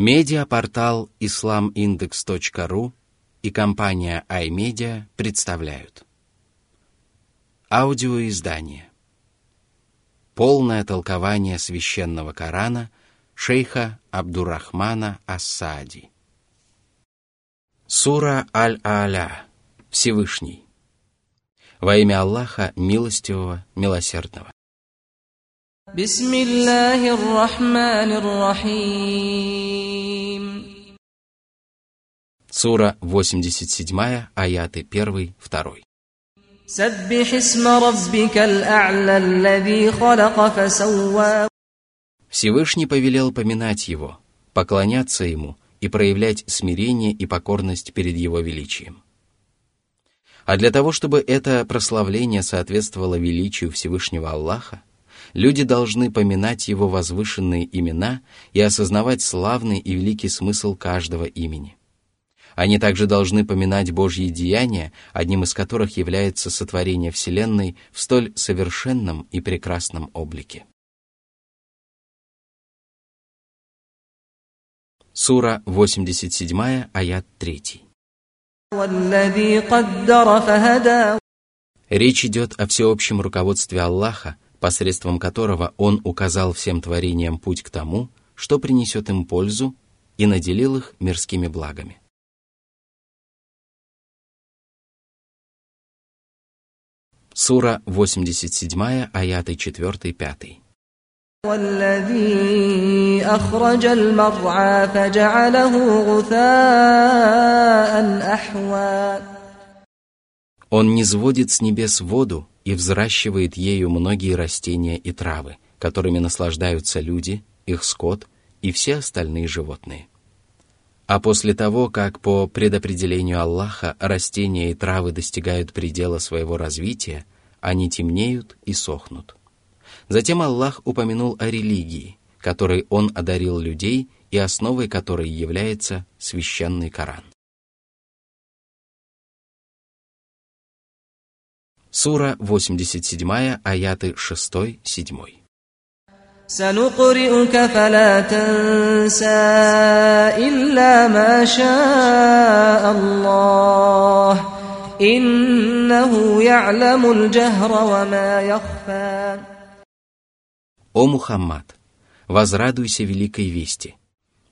Медиапортал islamindex.ru и компания iMedia представляют. Аудиоиздание. Полное толкование священного Корана шейха Абдурахмана Ассади. Сура Аль-Аля Всевышний. Во имя Аллаха Милостивого, Милосердного بسم الله الرحمن الرحيم Сура 87, аяты 1, 2. سبح اسم ربك الأعلى الذي خلق فسوى Всевышний повелел поминать Его, поклоняться Ему и проявлять смирение и покорность перед Его величием. А для того, чтобы это прославление соответствовало величию Всевышнего Аллаха, Люди должны поминать его возвышенные имена и осознавать славный и великий смысл каждого имени. Они также должны поминать Божьи деяния, одним из которых является сотворение Вселенной в столь совершенном и прекрасном облике. Сура 87, аят 3. Речь идет о всеобщем руководстве Аллаха, посредством которого Он указал всем творениям путь к тому, что принесет им пользу, и наделил их мирскими благами. Сура 87, аяты 4-5. والذي أخرج المرعى فجعله غثاء أحوى Он низводит с небес воду и взращивает ею многие растения и травы, которыми наслаждаются люди, их скот и все остальные животные. А после того, как по предопределению Аллаха растения и травы достигают предела своего развития, они темнеют и сохнут. Затем Аллах упомянул о религии, которой Он одарил людей и основой которой является священный Коран. Сура 87, аяты 6-7. سنقرئك فلا تنسى إلا ما شاء الله إنه يعلم الجهر وما يخفى «О Мухаммад, возрадуйся великой вести.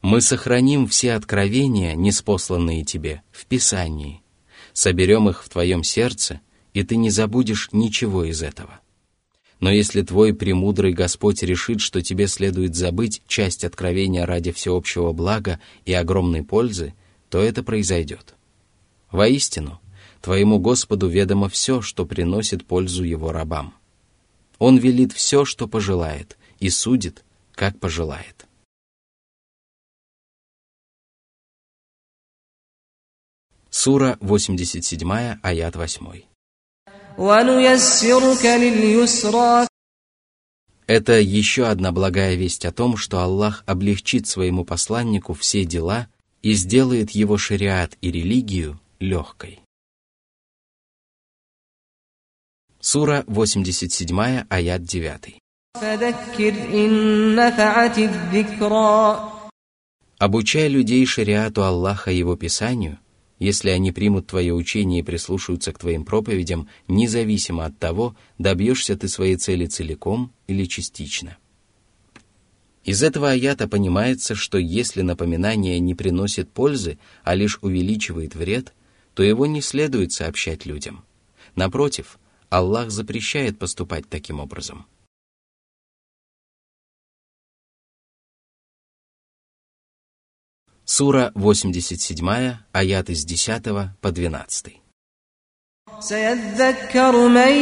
Мы сохраним все откровения, неспосланные тебе, в Писании, соберем их в твоем сердце, и ты не забудешь ничего из этого. Но если твой премудрый Господь решит, что тебе следует забыть часть откровения ради всеобщего блага и огромной пользы, то это произойдет. Воистину, твоему Господу ведомо все, что приносит пользу его рабам. Он велит все, что пожелает, и судит, как пожелает. Сура 87, аят 8. Это еще одна благая весть о том, что Аллах облегчит своему посланнику все дела и сделает его шариат и религию легкой. Сура 87, аят 9. Обучая людей шариату Аллаха и его писанию – если они примут твое учение и прислушаются к твоим проповедям, независимо от того, добьешься ты своей цели целиком или частично. Из этого аята понимается, что если напоминание не приносит пользы, а лишь увеличивает вред, то его не следует сообщать людям. Напротив, Аллах запрещает поступать таким образом. Сура 87, аят с 10 по 12. سيذكر من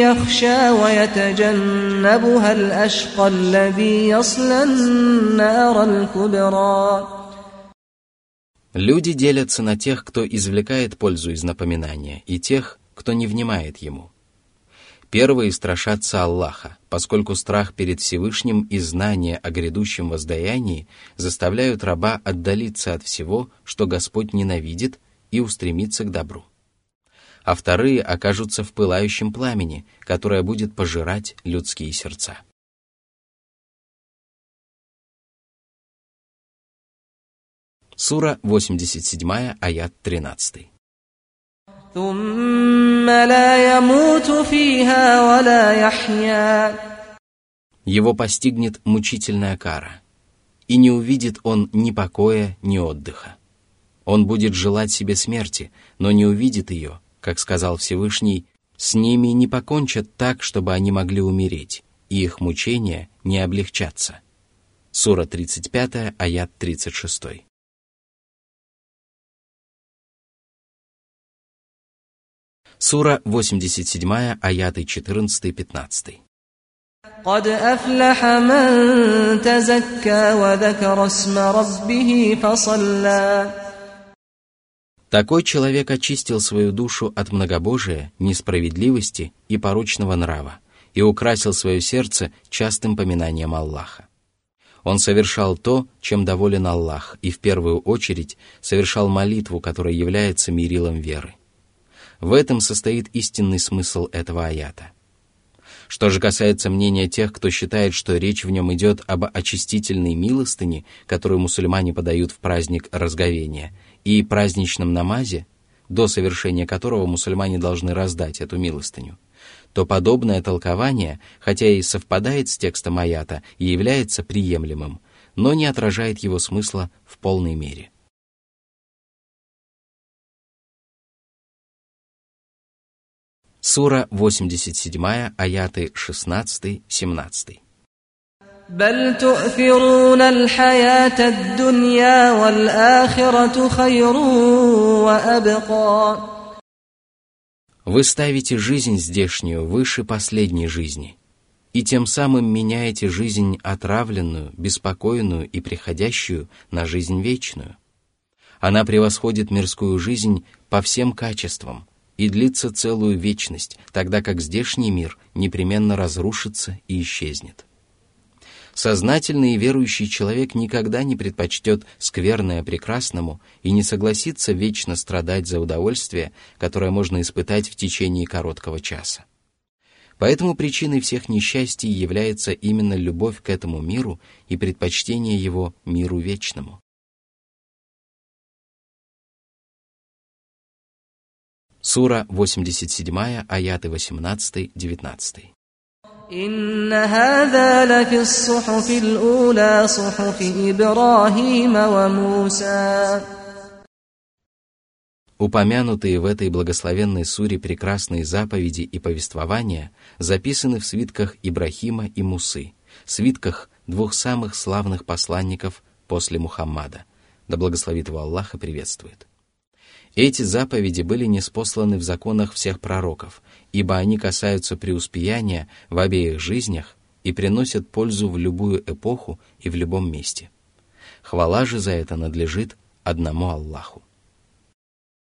يخشى ويتجنبها الأشقى الذي يصلى النار الكبرى Люди делятся на тех, кто извлекает пользу из напоминания, и тех, кто не внимает ему. Первые страшатся Аллаха, поскольку страх перед Всевышним и знание о грядущем воздаянии заставляют раба отдалиться от всего, что Господь ненавидит, и устремиться к добру. А вторые окажутся в пылающем пламени, которое будет пожирать людские сердца. Сура 87, аят 13. Его постигнет мучительная кара, и не увидит он ни покоя, ни отдыха. Он будет желать себе смерти, но не увидит ее, как сказал Всевышний, с ними не покончат так, чтобы они могли умереть, и их мучения не облегчатся. Сура 35, аят 36. Сура 87, аяты 14-15. قد أفلح من تزكى وذكر اسم ربه فصلى Такой человек очистил свою душу от многобожия, несправедливости и порочного нрава и украсил свое сердце частым поминанием Аллаха. Он совершал то, чем доволен Аллах, и в первую очередь совершал молитву, которая является мерилом веры. В этом состоит истинный смысл этого аята. Что же касается мнения тех, кто считает, что речь в нем идет об очистительной милостыне, которую мусульмане подают в праздник разговения, и праздничном намазе, до совершения которого мусульмане должны раздать эту милостыню, то подобное толкование, хотя и совпадает с текстом аята и является приемлемым, но не отражает его смысла в полной мере. Сура 87, аяты 16-17. بل تؤثرون الحياة الدنيا والآخرة خير وأبقى Вы ставите жизнь здешнюю выше последней жизни, и тем самым меняете жизнь отравленную, беспокойную и приходящую на жизнь вечную. Она превосходит мирскую жизнь по всем качествам и длится целую вечность, тогда как здешний мир непременно разрушится и исчезнет. Сознательный и верующий человек никогда не предпочтет скверное прекрасному и не согласится вечно страдать за удовольствие, которое можно испытать в течение короткого часа. Поэтому причиной всех несчастий является именно любовь к этому миру и предпочтение его миру вечному. Сура 87, аяты 18-19. إن هذا لفي الصحف الأولى صحف إبراهيم وموسى Упомянутые в этой благословенной суре прекрасные заповеди и повествования записаны в свитках Ибрахима и Мусы, свитках двух самых славных посланников после Мухаммада, да благословит его Аллах и приветствует. Эти заповеди были неспосланы в законах всех пророков, ибо они касаются преуспеяния в обеих жизнях и приносят пользу в любую эпоху и в любом месте. Хвала же за это надлежит одному Аллаху.